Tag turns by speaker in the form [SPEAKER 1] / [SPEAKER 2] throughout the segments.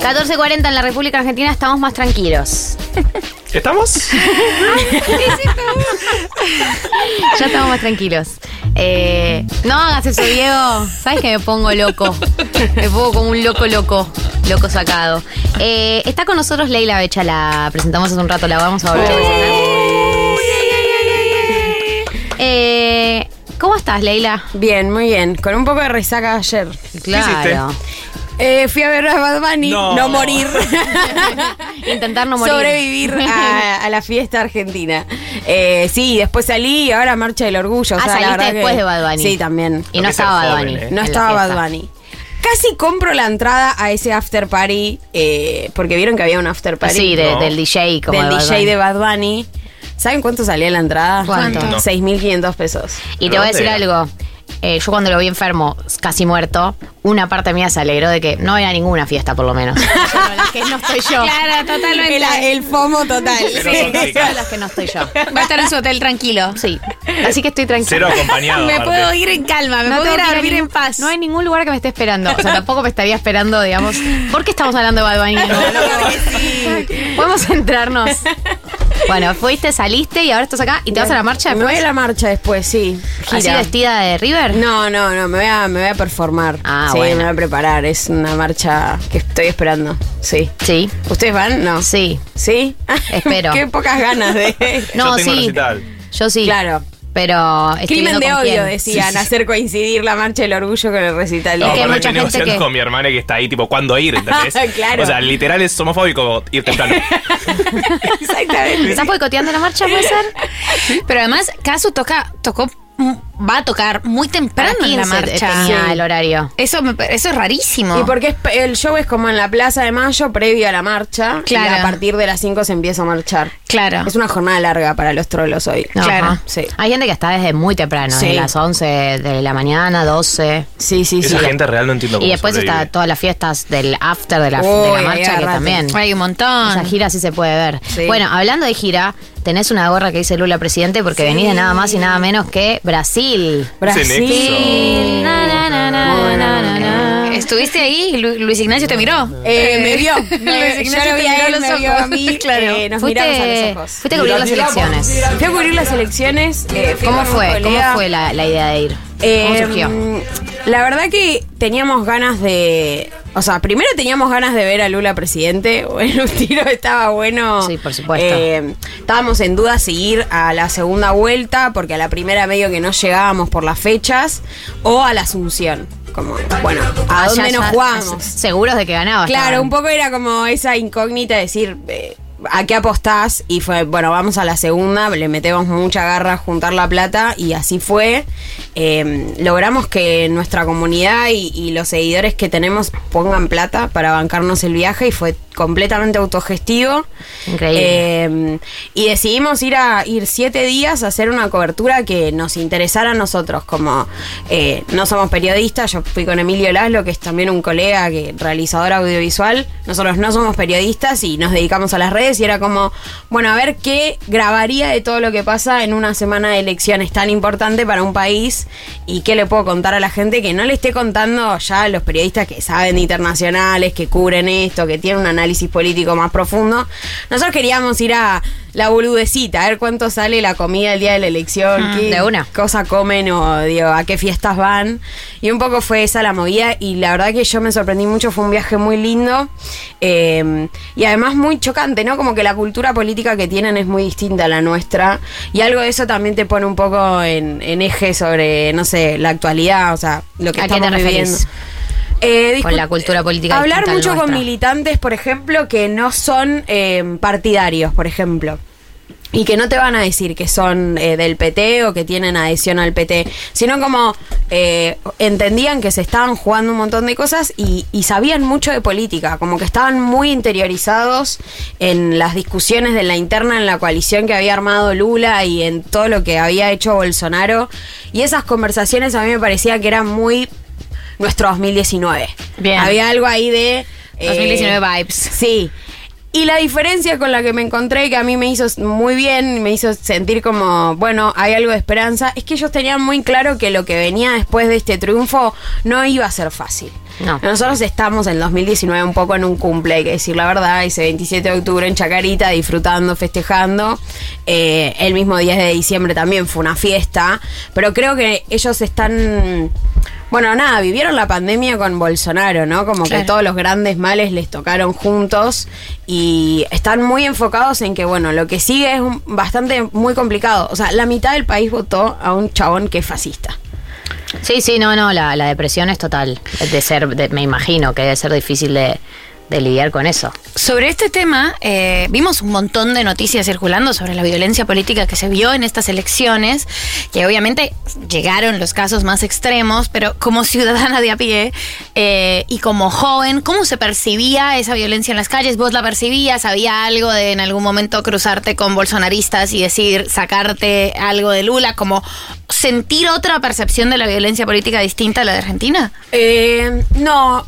[SPEAKER 1] 14.40 en la República Argentina estamos más tranquilos.
[SPEAKER 2] ¿Estamos?
[SPEAKER 1] Ya estamos más tranquilos. Eh, no hagas eso, Diego. ¿Sabes que me pongo loco? Me pongo como un loco loco. Loco sacado. Eh, está con nosotros Leila Becha, la presentamos hace un rato, la vamos a volver a presentar. Eh, ¿Cómo estás, Leila?
[SPEAKER 3] Bien, muy bien. Con un poco de resaca ayer.
[SPEAKER 1] Claro.
[SPEAKER 3] Eh, fui a ver a Bad Bunny,
[SPEAKER 2] No.
[SPEAKER 3] no, morir.
[SPEAKER 1] Intentar no morir.
[SPEAKER 3] Sobrevivir a, a la fiesta argentina. Eh, sí, después salí y ahora marcha del orgullo. o
[SPEAKER 1] Ah,
[SPEAKER 3] sea, la
[SPEAKER 1] saliste
[SPEAKER 3] verdad
[SPEAKER 1] después
[SPEAKER 3] que-
[SPEAKER 1] de Bad Bunny.
[SPEAKER 3] Sí, también.
[SPEAKER 1] Y no estaba Bad Bunny.
[SPEAKER 2] ¿eh?
[SPEAKER 1] en
[SPEAKER 3] No
[SPEAKER 1] la
[SPEAKER 3] estaba Bad
[SPEAKER 1] fiesta.
[SPEAKER 3] Bunny. Casi compro la entrada a ese after party, eh, porque vieron que había un after party
[SPEAKER 1] Sí, de-
[SPEAKER 2] No.
[SPEAKER 1] del DJ como
[SPEAKER 3] del
[SPEAKER 1] de Bad
[SPEAKER 3] DJ
[SPEAKER 1] Bunny.
[SPEAKER 3] de Bad Bunny. ¿Saben cuánto salía la entrada?
[SPEAKER 1] ¿Cuánto?
[SPEAKER 2] No.
[SPEAKER 3] 6.500 pesos.
[SPEAKER 1] Y te voy a
[SPEAKER 2] ¿Dónde
[SPEAKER 1] decir
[SPEAKER 2] era?
[SPEAKER 1] algo. Eh, yo cuando lo vi enfermo, casi muerto, una parte mía se alegró de que no era ninguna fiesta, por lo menos. Solo las que no estoy yo.
[SPEAKER 4] Claro, totalmente.
[SPEAKER 3] El, el FOMO total.
[SPEAKER 2] Cero
[SPEAKER 3] Sí.
[SPEAKER 1] las que no estoy yo.
[SPEAKER 4] Va a estar en su hotel tranquilo.
[SPEAKER 1] Sí. Así que estoy tranquila.
[SPEAKER 2] Cero acompañado.
[SPEAKER 4] Me
[SPEAKER 2] aparte.
[SPEAKER 4] puedo ir en calma, me
[SPEAKER 1] No
[SPEAKER 4] puedo ir a dormir en paz.
[SPEAKER 1] No hay ningún lugar que me esté esperando. O sea, tampoco me estaría esperando, digamos. ¿Por qué estamos hablando de Bad Bunny? de nuevo? Podemos centrarnos. Bueno, fuiste, saliste y ahora estás acá y te vas a la marcha
[SPEAKER 3] Me voy a
[SPEAKER 1] después.
[SPEAKER 3] la marcha después, sí.
[SPEAKER 1] ¿Así
[SPEAKER 3] Gira.
[SPEAKER 1] vestida de River?
[SPEAKER 3] No, no, no, me voy a, me voy a performar.
[SPEAKER 1] Ah,
[SPEAKER 3] sí,
[SPEAKER 1] bueno.
[SPEAKER 3] me voy a preparar. Es una marcha que estoy esperando. Sí.
[SPEAKER 1] Sí.
[SPEAKER 3] ¿Ustedes van? No.
[SPEAKER 1] Sí.
[SPEAKER 3] ¿Sí?
[SPEAKER 1] Espero.
[SPEAKER 3] Qué pocas ganas de.
[SPEAKER 1] No,
[SPEAKER 2] Yo tengo
[SPEAKER 1] sí.
[SPEAKER 2] recital.
[SPEAKER 1] Yo sí.
[SPEAKER 3] Claro.
[SPEAKER 1] Pero
[SPEAKER 3] Crimen de odio, decían, hacer coincidir la marcha del orgullo con el recital de
[SPEAKER 1] Es que mucha gente que-
[SPEAKER 2] con mi hermana que está ahí, tipo, ¿cuándo ir? ¿Entendés?
[SPEAKER 3] Claro.
[SPEAKER 2] O sea, literal es homofóbico ir temprano.
[SPEAKER 3] Exactamente.
[SPEAKER 1] ¿Estás boicoteando la marcha, puede ser?
[SPEAKER 4] Pero además, Casu toca, tocó, va a tocar muy temprano en la
[SPEAKER 1] 15
[SPEAKER 4] marcha.
[SPEAKER 1] tenía
[SPEAKER 3] Sí.
[SPEAKER 1] el horario.
[SPEAKER 4] Eso, me, eso es rarísimo.
[SPEAKER 3] Y porque es- el show es como en la Plaza de Mayo, previo a la marcha.
[SPEAKER 4] Claro.
[SPEAKER 3] Y a partir de las 5 se empieza a marchar.
[SPEAKER 4] Claro.
[SPEAKER 3] Es una jornada larga para los trolos hoy.
[SPEAKER 4] Claro.
[SPEAKER 3] Sí.
[SPEAKER 1] Hay gente que está desde muy temprano,
[SPEAKER 3] Sí.
[SPEAKER 1] de las 11 de la mañana, 12.
[SPEAKER 3] Sí, sí, sí.
[SPEAKER 2] Esa gente real no entiendo cómo
[SPEAKER 1] Y después
[SPEAKER 2] sobrevive.
[SPEAKER 1] está todas las fiestas del after de la,
[SPEAKER 3] Uy,
[SPEAKER 1] de la
[SPEAKER 3] ahí
[SPEAKER 1] marcha, que
[SPEAKER 3] agarrate.
[SPEAKER 1] también.
[SPEAKER 4] Hay un montón.
[SPEAKER 1] Esa gira sí se puede ver.
[SPEAKER 3] Sí.
[SPEAKER 1] Bueno, hablando de gira, tenés una gorra que dice Lula presidente porque venís de nada más y nada menos que Brasil.
[SPEAKER 3] Brasil.
[SPEAKER 2] Nexo.
[SPEAKER 1] Na, na, na, na, na, na, na.
[SPEAKER 4] ¿Estuviste ahí? Lu- Luis Ignacio te miró.
[SPEAKER 3] Eh, me vio.
[SPEAKER 4] Luis
[SPEAKER 3] Me,
[SPEAKER 4] Ignacio
[SPEAKER 3] yo lo
[SPEAKER 4] te
[SPEAKER 3] vi a él,
[SPEAKER 4] los
[SPEAKER 3] me vio
[SPEAKER 4] ojos.
[SPEAKER 3] a mí.
[SPEAKER 4] Claro.
[SPEAKER 3] eh, nos miramos a
[SPEAKER 1] Fuiste,
[SPEAKER 3] los ojos.
[SPEAKER 1] fuiste a cubrir las elecciones.
[SPEAKER 3] Fui a cubrir las elecciones. eh,
[SPEAKER 1] ¿Cómo fue? ¿Cómo fue la, la idea de ir? ¿Cómo
[SPEAKER 3] Eh,
[SPEAKER 1] surgió?
[SPEAKER 3] La verdad que teníamos ganas de. O sea, primero teníamos ganas de ver a Lula presidente. Bueno, un tiro estaba bueno.
[SPEAKER 1] Sí, por supuesto.
[SPEAKER 3] Eh, estábamos en duda si ir a la segunda vuelta, porque a la primera medio que no llegábamos por las fechas, o a la Asunción. Como, bueno, ¿a
[SPEAKER 1] Ah,
[SPEAKER 3] dónde
[SPEAKER 1] ya-
[SPEAKER 3] nos jugamos?
[SPEAKER 1] Seguros de que ganaba.
[SPEAKER 3] Claro,
[SPEAKER 1] estaban.
[SPEAKER 3] un poco era como esa incógnita de decir, eh, ¿a qué apostás? Y fue, bueno, vamos a la segunda, le metemos mucha garra a juntar la plata y así fue. Eh, logramos que nuestra comunidad y, y los seguidores que tenemos pongan plata para bancarnos el viaje y fue completamente autogestivo.
[SPEAKER 1] Increíble.
[SPEAKER 3] Eh, y decidimos ir a ir siete días a hacer una cobertura que nos interesara a nosotros. Como eh, no somos periodistas, yo fui con Emilio Laszlo, que es también un colega que realizador audiovisual. Nosotros no somos periodistas y nos dedicamos a las redes y era como, bueno, a ver qué grabaría de todo lo que pasa en una semana de elecciones tan importante para un país y qué le puedo contar a la gente que no le esté contando ya a los periodistas que saben de internacionales, que cubren esto, que tienen un análisis político más profundo. Nosotros queríamos ir a la boludecita, a ver cuánto sale la comida el día de la elección,
[SPEAKER 1] Mm,
[SPEAKER 3] qué
[SPEAKER 1] de una.
[SPEAKER 3] cosa comen o digo, a qué fiestas van. Y un poco fue esa la movida y la verdad que yo me sorprendí mucho, fue un viaje muy lindo eh, y además muy chocante, ¿no? Como que la cultura política que tienen es muy distinta a la nuestra y algo de eso también te pone un poco en, en eje sobre, no sé, la actualidad, o sea, lo que
[SPEAKER 1] ¿A qué
[SPEAKER 3] estamos
[SPEAKER 1] te
[SPEAKER 3] viviendo.
[SPEAKER 1] referís?
[SPEAKER 3] Eh,
[SPEAKER 1] Con la cultura política
[SPEAKER 3] Hablar mucho con militantes, por ejemplo, que no son eh, partidarios, por ejemplo. Y que no te van a decir que son eh, del PT o que tienen adhesión al PT, sino como eh, entendían que se estaban jugando un montón de cosas y, y sabían mucho de política, como que estaban muy interiorizados en las discusiones de la interna en la coalición que había armado Lula y en todo lo que había hecho Bolsonaro. Y esas conversaciones a mí me parecía que eran muy nuestro 2019.
[SPEAKER 4] Bien.
[SPEAKER 3] Había algo ahí de... eh,
[SPEAKER 4] 2019 vibes.
[SPEAKER 3] Sí. Y la diferencia con la que me encontré, que a mí me hizo muy bien, me hizo sentir como, bueno, hay algo de esperanza, es que ellos tenían muy claro que lo que venía después de este triunfo no iba a ser fácil.
[SPEAKER 1] No.
[SPEAKER 3] Nosotros estamos en 2019 un poco en un cumple, hay que decir la verdad, ese 27 de octubre en Chacarita, disfrutando, festejando. Eh, el mismo 10 de diciembre también fue una fiesta, pero creo que ellos están... Bueno, nada, vivieron la pandemia con Bolsonaro, ¿no? Como
[SPEAKER 4] Claro.
[SPEAKER 3] que todos los grandes males les tocaron juntos y están muy enfocados en que, bueno, lo que sigue es un- bastante muy complicado. O sea, la mitad del país votó a un chabón que es fascista.
[SPEAKER 1] Sí, sí, no, no, la, la depresión es total. De ser, de- me imagino que debe ser difícil de, de lidiar con eso.
[SPEAKER 4] Sobre este tema, eh, vimos un montón de noticias circulando sobre la violencia política que se vio en estas elecciones, que obviamente llegaron los casos más extremos, pero como ciudadana de a pie eh, y como joven, ¿cómo se percibía esa violencia en las calles? ¿Vos la percibías? ¿Había algo de en algún momento cruzarte con bolsonaristas y decir, sacarte algo de Lula? Como sentir otra percepción de la violencia política distinta a la de Argentina?
[SPEAKER 3] Eh, no,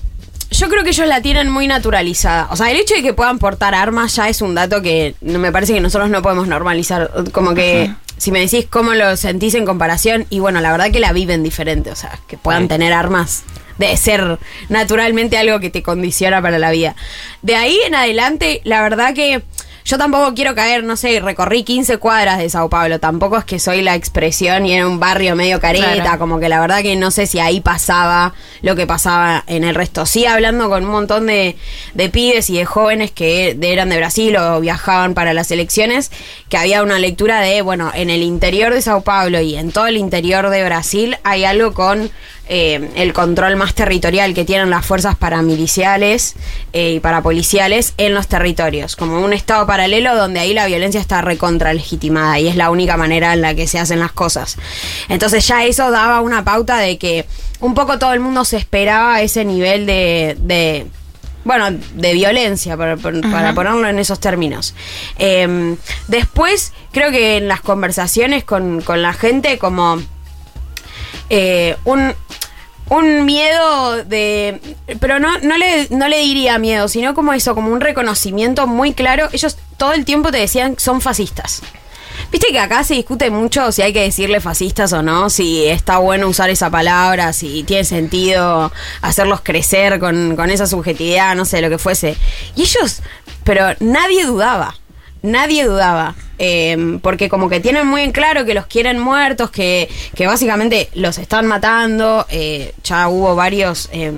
[SPEAKER 3] yo creo que ellos la tienen muy naturalizada. O sea, el hecho de que puedan portar armas ya es un dato que me parece que nosotros no podemos normalizar. Como que si me decís cómo lo sentís en comparación, y bueno, la verdad que la viven diferente. O sea, que puedan
[SPEAKER 2] Sí.
[SPEAKER 3] tener armas de ser naturalmente algo que te condiciona para la vida. De ahí en adelante, la verdad que yo tampoco quiero caer, no sé, recorrí 15 cuadras de Sao Paulo. Tampoco es que soy la expresión y en un barrio medio careta,
[SPEAKER 4] Claro.
[SPEAKER 3] como que la verdad que no sé si ahí pasaba lo que pasaba en el resto. Sí, hablando con un montón de, de pibes y de jóvenes que eran de Brasil o viajaban para las elecciones, que había una lectura de, bueno, en el interior de Sao Paulo y en todo el interior de Brasil hay algo con eh, el control más territorial que tienen las fuerzas paramiliciales eh, y parapoliciales en los territorios, como un estado paralelo donde ahí la violencia está recontra legitimada y es la única manera en la que se hacen las cosas. Entonces ya eso daba una pauta de que un poco todo el mundo se esperaba ese nivel de, de bueno, de violencia, para, para- para ponerlo en esos términos. Eh, después, creo que en las conversaciones con, con la gente, como eh, un, un miedo de. Pero no, no, le, no le diría miedo, sino como eso, como un reconocimiento muy claro. Ellos todo el tiempo te decían son fascistas. Viste que acá se discute mucho si hay que decirle fascistas o no, si está bueno usar esa palabra, si tiene sentido hacerlos crecer con, con esa subjetividad, no sé, lo que fuese. Y ellos, pero nadie dudaba, nadie dudaba. eh, porque como que tienen muy en claro que los quieren muertos, que, que básicamente los están matando, eh, ya hubo varios... eh,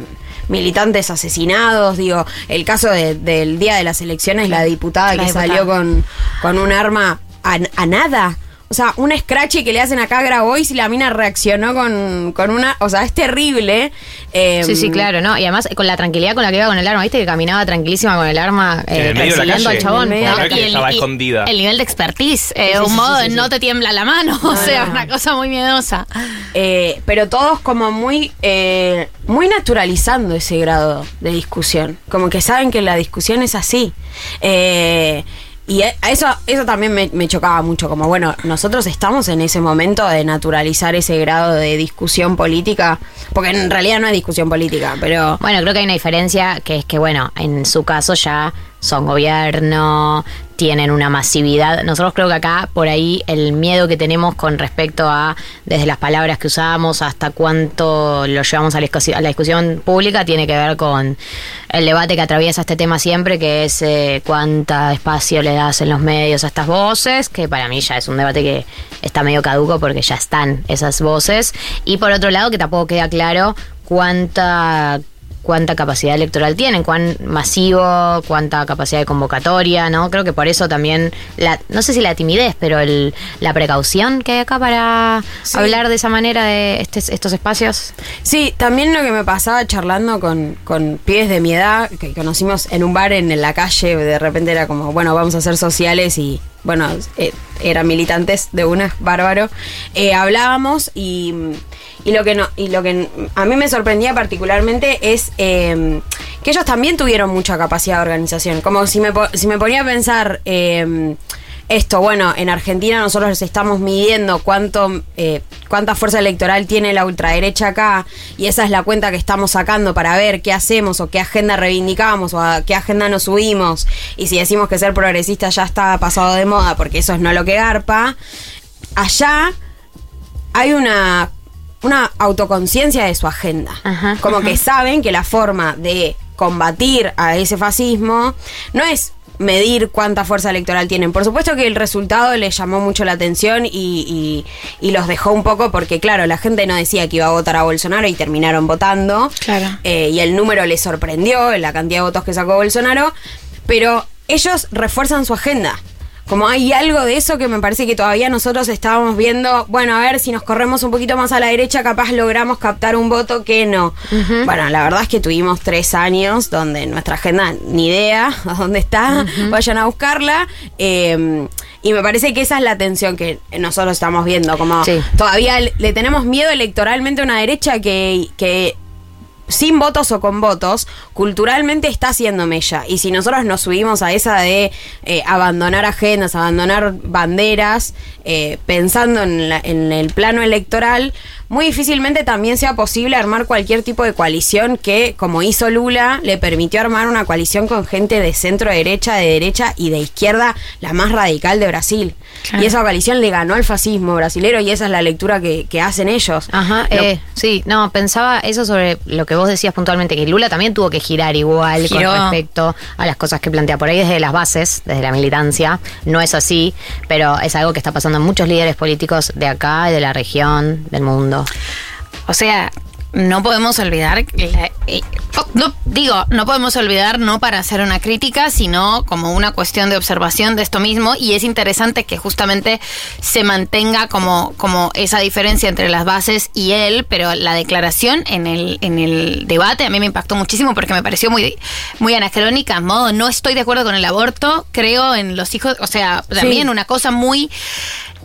[SPEAKER 3] militantes asesinados, digo, el caso de- del día de las elecciones, la diputada
[SPEAKER 4] La
[SPEAKER 3] que
[SPEAKER 4] diputada.
[SPEAKER 3] salió con, con un arma a, a nada. O sea, un scratch que le hacen acá a Grabois y la mina reaccionó con, con una. O sea, es terrible. Eh,
[SPEAKER 1] Sí, sí, claro, ¿no? Y además con la tranquilidad con la que iba con el arma, ¿viste? Que caminaba tranquilísima con el arma
[SPEAKER 2] En
[SPEAKER 1] eh,
[SPEAKER 2] el
[SPEAKER 1] al chabón.
[SPEAKER 3] En el medio
[SPEAKER 1] ¿no?
[SPEAKER 2] calle. que estaba escondida.
[SPEAKER 4] El nivel de expertise, eh,
[SPEAKER 3] Sí, sí,
[SPEAKER 4] un
[SPEAKER 3] sí,
[SPEAKER 4] modo
[SPEAKER 3] sí,
[SPEAKER 4] de
[SPEAKER 3] sí.
[SPEAKER 4] no te tiembla la mano, o sea,
[SPEAKER 3] no.
[SPEAKER 4] una cosa muy miedosa.
[SPEAKER 3] Eh, pero todos como muy, eh, muy naturalizando ese grado de discusión. Como que saben que la discusión es así. Eh, y eso, eso también me, me chocaba mucho, como bueno, nosotros estamos en ese momento de naturalizar ese grado de discusión política, porque en realidad no es discusión política, pero...
[SPEAKER 1] Bueno, creo que hay una diferencia que es que, bueno, en su caso ya son gobierno, tienen una masividad. Nosotros creo que acá, por ahí, el miedo que tenemos con respecto a, desde las palabras que usamos hasta cuánto lo llevamos a la, discusión pública, tiene que ver con el debate que atraviesa este tema siempre, que es eh, cuánta espacio le das en los medios a estas voces, que para mí ya es un debate que está medio caduco porque ya están esas voces. Y por otro lado, que tampoco queda claro cuánta cuánta capacidad electoral tienen, cuán masivo, cuánta capacidad de convocatoria, ¿no? Creo que por eso también, la, no sé si la timidez, pero el, la precaución que hay acá para
[SPEAKER 3] Sí.
[SPEAKER 1] hablar de esa manera de estes- estos espacios.
[SPEAKER 3] Sí, también lo que me pasaba charlando con, con pibes de mi edad, que conocimos en un bar en, la calle, de repente era como, bueno, vamos a hacer sociales y, bueno, eh, eran militantes de una, bárbaro. Eh, hablábamos y, y lo que no, y lo que a mí me sorprendía particularmente es eh, que ellos también tuvieron mucha capacidad de organización. Como si me, si me ponía a pensar. Esto, bueno, en Argentina nosotros estamos midiendo cuánto, eh, cuánta fuerza electoral tiene la ultraderecha acá y esa es la cuenta que estamos sacando para ver qué hacemos o qué agenda reivindicamos o a qué agenda nos subimos. Y si decimos que ser progresista ya está pasado de moda porque eso es no lo que garpa, allá hay una, una autoconciencia de su agenda.
[SPEAKER 1] Ajá,
[SPEAKER 3] Como que saben que la forma de combatir a ese fascismo no es medir cuánta fuerza electoral tienen. Por supuesto que el resultado les llamó mucho la atención y, y- y los dejó un poco porque, claro, la gente no decía que iba a votar a Bolsonaro y terminaron votando.
[SPEAKER 4] Claro.
[SPEAKER 3] Eh, y el número les sorprendió, la cantidad de votos que sacó Bolsonaro, pero ellos refuerzan su agenda. Como hay algo de eso que me parece que todavía nosotros estábamos viendo, bueno, a ver si nos corremos un poquito más a la derecha, capaz logramos captar un voto que no. Bueno, la verdad es que tuvimos tres años donde nuestra agenda ni idea a dónde está, vayan a buscarla. eh, y me parece que esa es la tensión que nosotros estamos viendo, como
[SPEAKER 1] Sí.
[SPEAKER 3] todavía le le tenemos miedo electoralmente a una derecha que, que sin votos o con votos, culturalmente está haciendo mella. Y si nosotros nos subimos a esa de eh, abandonar agendas, abandonar banderas, eh, pensando en, la- en el plano electoral, muy difícilmente también sea posible armar cualquier tipo de coalición que, como hizo Lula, le permitió armar una coalición con gente de centro derecha, de derecha y de izquierda, la más radical de Brasil.
[SPEAKER 4] Claro.
[SPEAKER 3] Y esa coalición le ganó al fascismo brasilero y esa es la lectura que, que hacen ellos.
[SPEAKER 1] Ajá,
[SPEAKER 3] Lo-
[SPEAKER 1] eh, sí, no, pensaba eso sobre lo que vos decías puntualmente, que Lula también tuvo que girar igual
[SPEAKER 4] Giró.
[SPEAKER 1] con respecto a las cosas que plantea por ahí desde las bases, desde la militancia. No es así, pero es algo que está pasando en muchos líderes políticos de acá, y de la región, del mundo.
[SPEAKER 4] O sea, no podemos olvidar, que la- no, digo, no podemos olvidar no para hacer una crítica, sino como una cuestión de observación de esto mismo. Y es interesante que justamente se mantenga como, como esa diferencia entre las bases y él, pero la declaración en el, en el debate a mí me impactó muchísimo porque me pareció muy, muy anacrónica, modo, no estoy de acuerdo con el aborto, creo en los hijos, o sea, también una cosa muy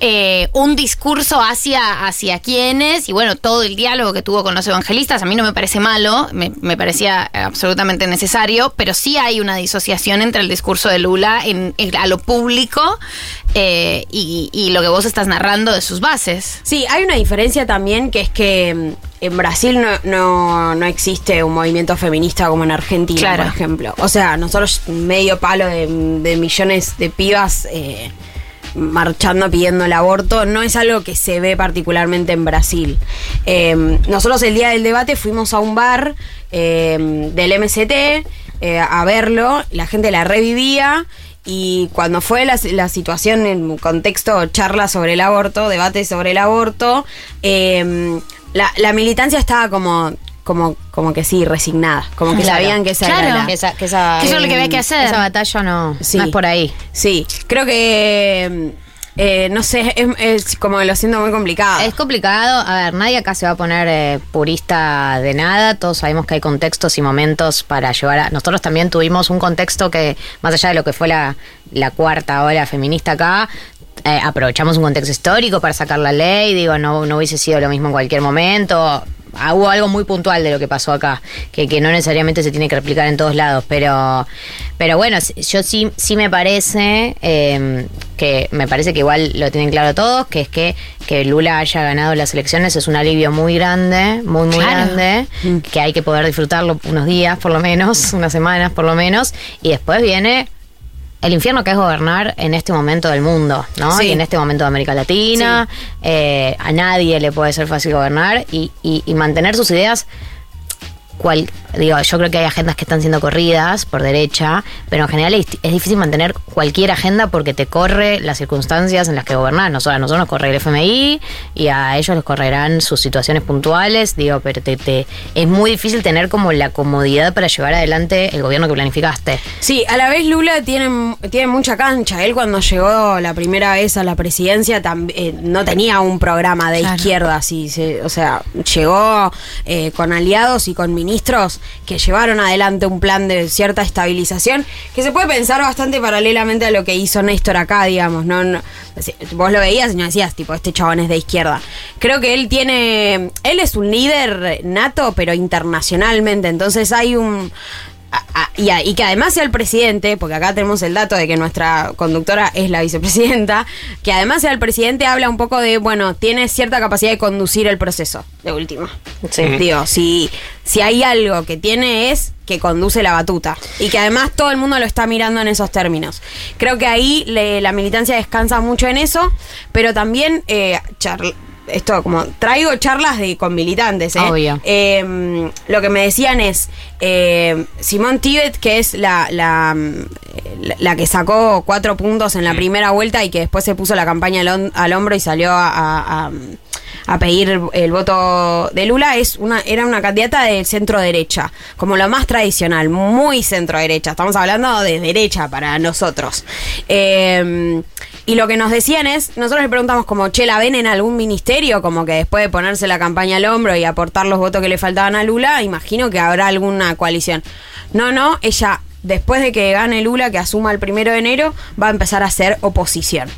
[SPEAKER 4] eh, un discurso hacia, hacia quienes y bueno, todo el diálogo que tuvo con los evangelistas, a mí no me parece malo, me, me parecía absolutamente necesario, pero sí hay una disociación entre el discurso de Lula en, en- a lo público eh, y, y lo que vos estás narrando de sus bases.
[SPEAKER 3] Sí, hay una diferencia también que es que mm, en Brasil no, no, no existe un movimiento feminista como en Argentina,
[SPEAKER 4] Claro.
[SPEAKER 3] por ejemplo. O sea, nosotros medio palo de, de millones de pibas eh, marchando pidiendo el aborto no es algo que se ve particularmente en Brasil. Eh, nosotros el día del debate fuimos a un bar eh, del MCT eh, a verlo, la gente la revivía. Y cuando fue la, la situación en contexto charla sobre el aborto, debate sobre el aborto, la, la militancia estaba como, como, como que sí, resignada. Como que
[SPEAKER 1] Claro.
[SPEAKER 3] sabían que esa
[SPEAKER 4] Claro.
[SPEAKER 3] era la-
[SPEAKER 1] Que esa, que esa,
[SPEAKER 4] Que eso es lo que había que hacer.
[SPEAKER 1] Esa batalla no,
[SPEAKER 3] Sí.
[SPEAKER 1] no es por ahí.
[SPEAKER 3] Sí, creo que, eh, no sé, es, es como lo siento muy complicado.
[SPEAKER 1] Es complicado. A ver, nadie acá se va a poner eh, purista de nada. Todos sabemos que hay contextos y momentos para llevar a. Nosotros también tuvimos un contexto que, más allá de lo que fue la, la cuarta ola feminista acá, eh, aprovechamos un contexto histórico para sacar la ley. Digo, no, no hubiese sido lo mismo en cualquier momento. Ah, Hubo algo muy puntual de lo que pasó acá, que, que no necesariamente se tiene que replicar en todos lados, pero, pero bueno, yo sí, sí me parece eh, que me parece que igual lo tienen claro todos, que es que, que Lula haya ganado las elecciones es un alivio muy grande, muy, muy
[SPEAKER 4] Claro.
[SPEAKER 1] grande, que hay que poder disfrutarlo unos días por lo menos, unas semanas por lo menos, y después viene el infierno que es gobernar en este momento del mundo, ¿no?
[SPEAKER 3] Sí.
[SPEAKER 1] Y en este momento de América Latina, eh, a nadie le puede ser fácil gobernar y, y- y mantener sus ideas. Cual, digo, yo creo que hay agendas que están siendo corridas por derecha, pero en general es, es difícil mantener cualquier agenda porque te corre las circunstancias en las que gobernás. Nosotros, a nosotros nos corre el FMI y a ellos les correrán sus situaciones puntuales, digo, pero te, te- es muy difícil tener como la comodidad para llevar adelante el gobierno que planificaste.
[SPEAKER 3] Sí, a la vez Lula tiene, tiene mucha cancha. Él cuando llegó la primera vez a la presidencia tam- eh, no tenía un programa de
[SPEAKER 4] Claro.
[SPEAKER 3] izquierda, así, se- o sea, llegó eh, con aliados y con ministros que llevaron adelante un plan de cierta estabilización que se puede pensar bastante paralelamente a lo que hizo Néstor acá, digamos. No, no- vos lo veías y no decías, tipo, este chabón es de izquierda. Creo que él tiene, él es un líder nato, pero internacionalmente, entonces hay un a- y, a- y que además sea el presidente, porque acá tenemos el dato de que nuestra conductora es la vicepresidenta, que además sea el presidente habla un poco de, bueno, tiene cierta capacidad de conducir el proceso, de último.
[SPEAKER 1] Sí.
[SPEAKER 3] Digo, si, si hay algo que tiene es que conduce la batuta y que además todo el mundo lo está mirando en esos términos. Creo que ahí le- la militancia descansa mucho en eso, pero también eh, esto como traigo charlas de con militantes, ¿eh?
[SPEAKER 1] Obvio.
[SPEAKER 3] Eh, lo que me decían es eh, Simón Tibet, que es la, la, mm, la- la que sacó cuatro puntos en la primera vuelta y que después se puso la campaña al, al hombro y salió a, a- a- a pedir el voto de Lula, es una, era una candidata de centro derecha, como lo más tradicional, muy centro derecha. Estamos hablando de derecha para nosotros. Eh, y lo que nos decían es, nosotros le preguntamos como, che, ¿la ven en algún ministerio? Como que después de ponerse la campaña al hombro y aportar los votos que le faltaban a Lula, imagino que habrá alguna coalición. No, no, ella, después de que gane Lula, que asuma el primero de enero, va a empezar a hacer oposición.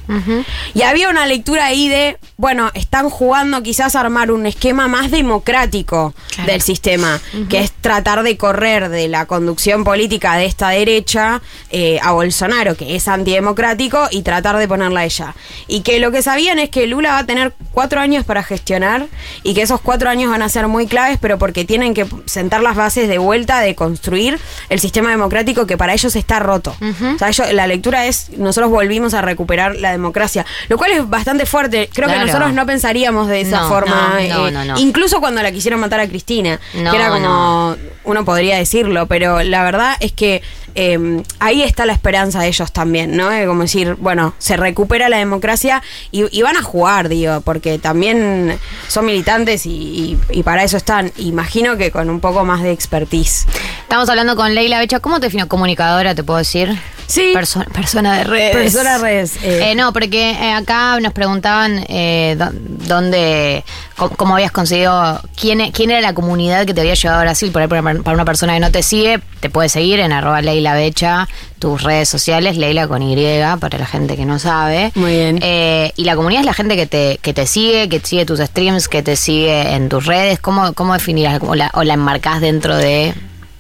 [SPEAKER 3] Y había una lectura ahí de, bueno, están jugando quizás a armar un esquema más democrático
[SPEAKER 4] Claro.
[SPEAKER 3] del sistema, que es tratar de correr de la conducción política de esta derecha eh, a Bolsonaro, que es antidemocrático, y tratar de ponerla a ella. Y que lo que sabían es que Lula va a tener cuatro años para gestionar y que esos cuatro años van a ser muy claves, pero porque tienen que sentar las bases de vuelta de construir el sistema democrático que para ellos está roto. O sea, ellos- la lectura es, nosotros volvimos a recuperar la democracia, lo cual es bastante fuerte. Creo
[SPEAKER 1] Claro.
[SPEAKER 3] que nosotros no pensaríamos de esa
[SPEAKER 1] No,
[SPEAKER 3] forma.
[SPEAKER 1] no, no,
[SPEAKER 3] eh,
[SPEAKER 1] no, no.
[SPEAKER 3] Incluso cuando la quisieron matar a Cristina, que era como,
[SPEAKER 1] no.
[SPEAKER 3] uno podría decirlo, pero la verdad es que eh, ahí está la esperanza de ellos también, ¿no? Eh, como decir, bueno, se recupera la democracia y, van a jugar, digo, porque también son militantes y, y- y para eso están. Imagino que con un poco más de expertise.
[SPEAKER 1] Estamos hablando con Leila Becha. ¿Cómo te defino? Comunicadora, te puedo decir.
[SPEAKER 3] Sí.
[SPEAKER 1] Perso- persona de redes.
[SPEAKER 3] Persona de redes, eh.
[SPEAKER 1] Eh, no, porque eh, acá nos preguntaban eh, dó- dónde, cómo, cómo habías conseguido, quién, e- quién era la comunidad que te había llevado a Brasil. Por ahí, para, para una persona que no te sigue, te puede seguir en arroba Leila Becha, tus redes sociales, Leila con Y, para la gente que no sabe.
[SPEAKER 3] Muy bien.
[SPEAKER 1] Eh, y la comunidad es la gente que te, que te sigue, que sigue tus streams, que te sigue en tus redes. ¿Cómo, cómo definirás o la, o la enmarcás dentro de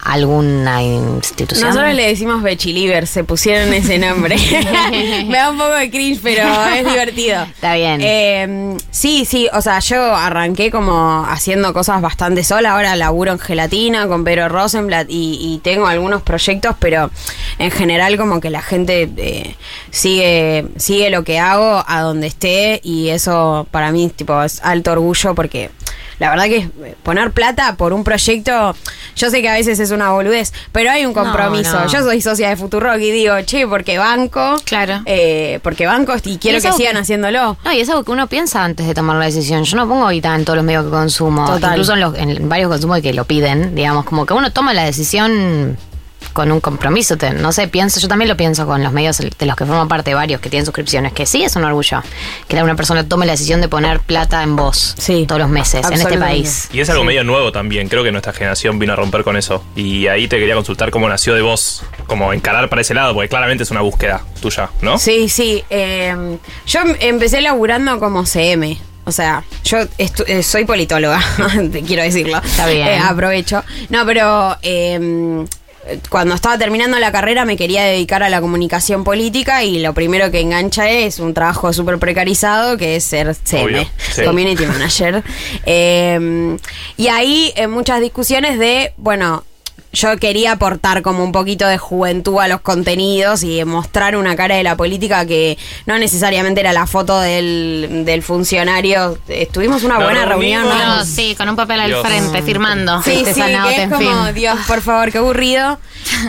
[SPEAKER 1] alguna institución?
[SPEAKER 3] Nosotros le decimos Bechiliver, se pusieron ese nombre. Me da un poco de cringe, pero es divertido.
[SPEAKER 1] Está bien.
[SPEAKER 3] Eh, sí, sí, o sea, yo arranqué como haciendo cosas bastante sola. Ahora laburo en gelatina con Pedro Rosenblatt y, y tengo algunos proyectos, pero en general como que la gente eh, sigue, sigue lo que hago a donde esté y eso para mí tipo es alto orgullo porque la verdad que eh, poner plata por un proyecto, yo sé que a veces es una boludez, pero hay un compromiso.
[SPEAKER 1] no.
[SPEAKER 3] Yo soy socia de Futurock y digo, che, porque banco,
[SPEAKER 4] Claro.
[SPEAKER 3] eh, porque banco y quiero
[SPEAKER 1] es
[SPEAKER 3] que sigan
[SPEAKER 1] que-
[SPEAKER 3] haciéndolo.
[SPEAKER 1] No, y es algo que uno piensa antes de tomar la decisión. Yo no pongo ahorita en todos los medios que consumo.
[SPEAKER 3] Total.
[SPEAKER 1] Incluso en, los, en varios consumos que lo piden, digamos, como que uno toma la decisión con un compromiso. Te- no sé, pienso, yo también lo pienso con los medios de los que forman parte varios que tienen suscripciones, que sí es un orgullo que una persona tome la decisión de poner plata en vos
[SPEAKER 3] Sí.
[SPEAKER 1] todos los meses en este país.
[SPEAKER 2] Y es algo medio nuevo también. Creo que nuestra generación vino a romper con eso. Y ahí te quería consultar cómo nació de vos. Como encarar para ese lado, porque claramente es una búsqueda tuya, ¿no?
[SPEAKER 3] Sí, sí. eh, yo em- empecé laburando como CM. O sea, yo estu- eh, soy politóloga, te quiero decirlo.
[SPEAKER 1] Está bien.
[SPEAKER 3] Eh, aprovecho. No, pero eh, cuando estaba terminando la carrera me quería dedicar a la comunicación política y lo primero que engancha es un trabajo súper precarizado que es ser CM,
[SPEAKER 2] sí.
[SPEAKER 3] Community Manager. Eh, y ahí en muchas discusiones de, bueno, yo quería aportar como un poquito de juventud a los contenidos y mostrar una cara de la política que no necesariamente era la foto del, del funcionario. Estuvimos una buena reunión. ¿no?
[SPEAKER 4] No, sí, con un papel al
[SPEAKER 2] Dios.
[SPEAKER 4] frente, firmando.
[SPEAKER 3] Sí, sí,
[SPEAKER 1] Artesanado,
[SPEAKER 3] que es
[SPEAKER 1] en
[SPEAKER 3] como,
[SPEAKER 1] fin.
[SPEAKER 3] Dios, por favor, qué aburrido.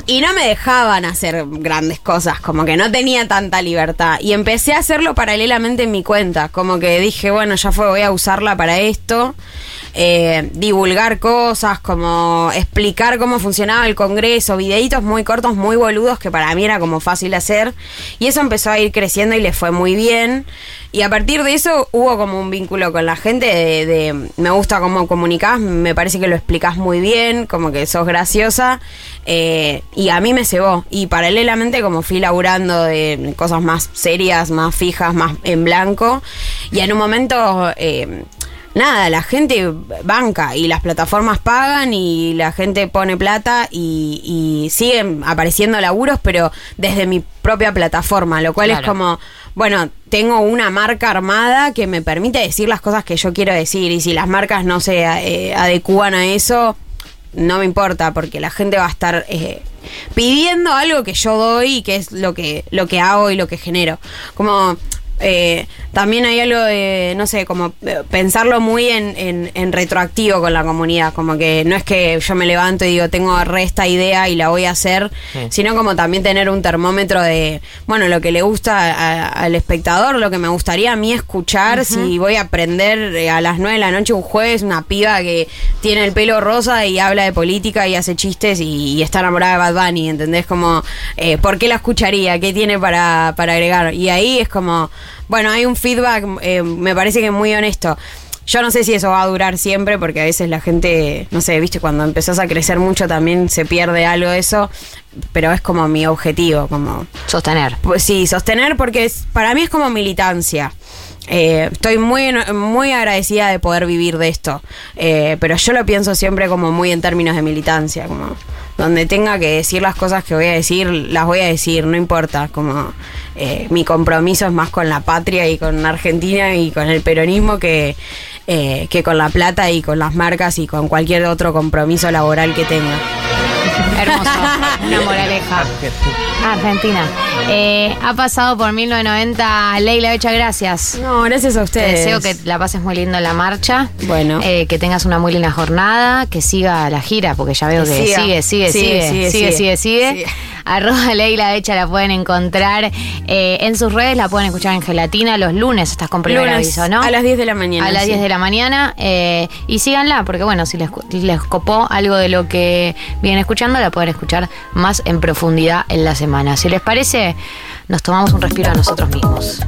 [SPEAKER 3] Y no me dejaban hacer grandes cosas, como que no tenía tanta libertad. Y empecé a hacerlo paralelamente en mi cuenta, como que dije, bueno, ya fue, voy a usarla para esto. Eh, divulgar cosas, como explicar cómo funcionaba el Congreso, videitos muy cortos, muy boludos, que para mí era como fácil hacer. Y eso empezó a ir creciendo y le fue muy bien. Y a partir de eso hubo como un vínculo con la gente de, me gusta cómo comunicás, me parece que lo explicás muy bien, como que sos graciosa. eh, y a mí me cebó. Y paralelamente como fui laburando de cosas más serias, más fijas, más en blanco. Y en un momento... eh, nada, la gente banca y las plataformas pagan y la gente pone plata y, y siguen apareciendo laburos, pero desde mi propia plataforma, lo cual es como, bueno, tengo una marca armada que me permite decir las cosas que yo quiero decir y si las marcas no se eh, adecúan a eso, no me importa porque la gente va a estar eh, pidiendo algo que yo doy y que es lo que, lo que hago y lo que genero. Como eh, también hay algo de, no sé, como eh, pensarlo muy en, en- en retroactivo con la comunidad, como que no es que yo me levanto y digo, tengo re esta idea y la voy a hacer, sino como también tener un termómetro de, bueno, lo que le gusta a- al espectador, lo que me gustaría a mí escuchar, si voy a aprender eh, a las 9 de la noche un jueves una piba que tiene el pelo rosa y habla de política y hace chistes y, y está enamorada de Bad Bunny, ¿entendés? Como, eh, ¿por qué la escucharía? ¿Qué tiene para, para agregar? Y ahí es como, bueno, hay un feedback, eh, me parece que muy honesto. Yo no sé si eso va a durar siempre, porque a veces la gente, no sé, viste, cuando empezás a crecer mucho también se pierde algo de eso, pero es como mi objetivo, como
[SPEAKER 1] Sostener.
[SPEAKER 3] pues sí, sostener porque es, para mí es como militancia. Eh, estoy muy, muy agradecida de poder vivir de esto, Eh, pero yo lo pienso siempre como muy en términos de militancia, como donde tenga que decir las cosas que voy a decir, las voy a decir, no importa, como eh, mi compromiso es más con la patria y con Argentina y con el peronismo que, eh, que con la plata y con las marcas y con cualquier otro compromiso laboral que tenga.
[SPEAKER 1] Hermoso. Una moraleja. Argentina. Eh, ha pasado por 1990 Leila Becha, gracias.
[SPEAKER 3] No, gracias a
[SPEAKER 1] Te
[SPEAKER 3] ustedes.
[SPEAKER 1] deseo que la pases muy lindo en la marcha.
[SPEAKER 3] Bueno.
[SPEAKER 1] Eh, que tengas una muy linda jornada, que siga la gira, porque ya veo
[SPEAKER 3] Que
[SPEAKER 1] que
[SPEAKER 3] siga.
[SPEAKER 1] sigue, sigue,
[SPEAKER 3] Sigue,
[SPEAKER 1] sigue,
[SPEAKER 3] sigue,
[SPEAKER 1] sigue, sigue,
[SPEAKER 3] sigue.
[SPEAKER 1] sigue.
[SPEAKER 3] Sigue.
[SPEAKER 1] Arroba Leila Becha la pueden encontrar eh, en sus redes, la pueden escuchar en Gelatina los lunes, estás con primer
[SPEAKER 3] Lunes
[SPEAKER 1] aviso, ¿no?
[SPEAKER 3] A las 10 de la mañana.
[SPEAKER 1] a las
[SPEAKER 3] sí.
[SPEAKER 1] 10 de la mañana eh, y síganla porque bueno, si les, les copó algo de lo que vienen escuchando, la pueden escuchar más en profundidad en la semana. Si les parece, nos tomamos un respiro a nosotros mismos.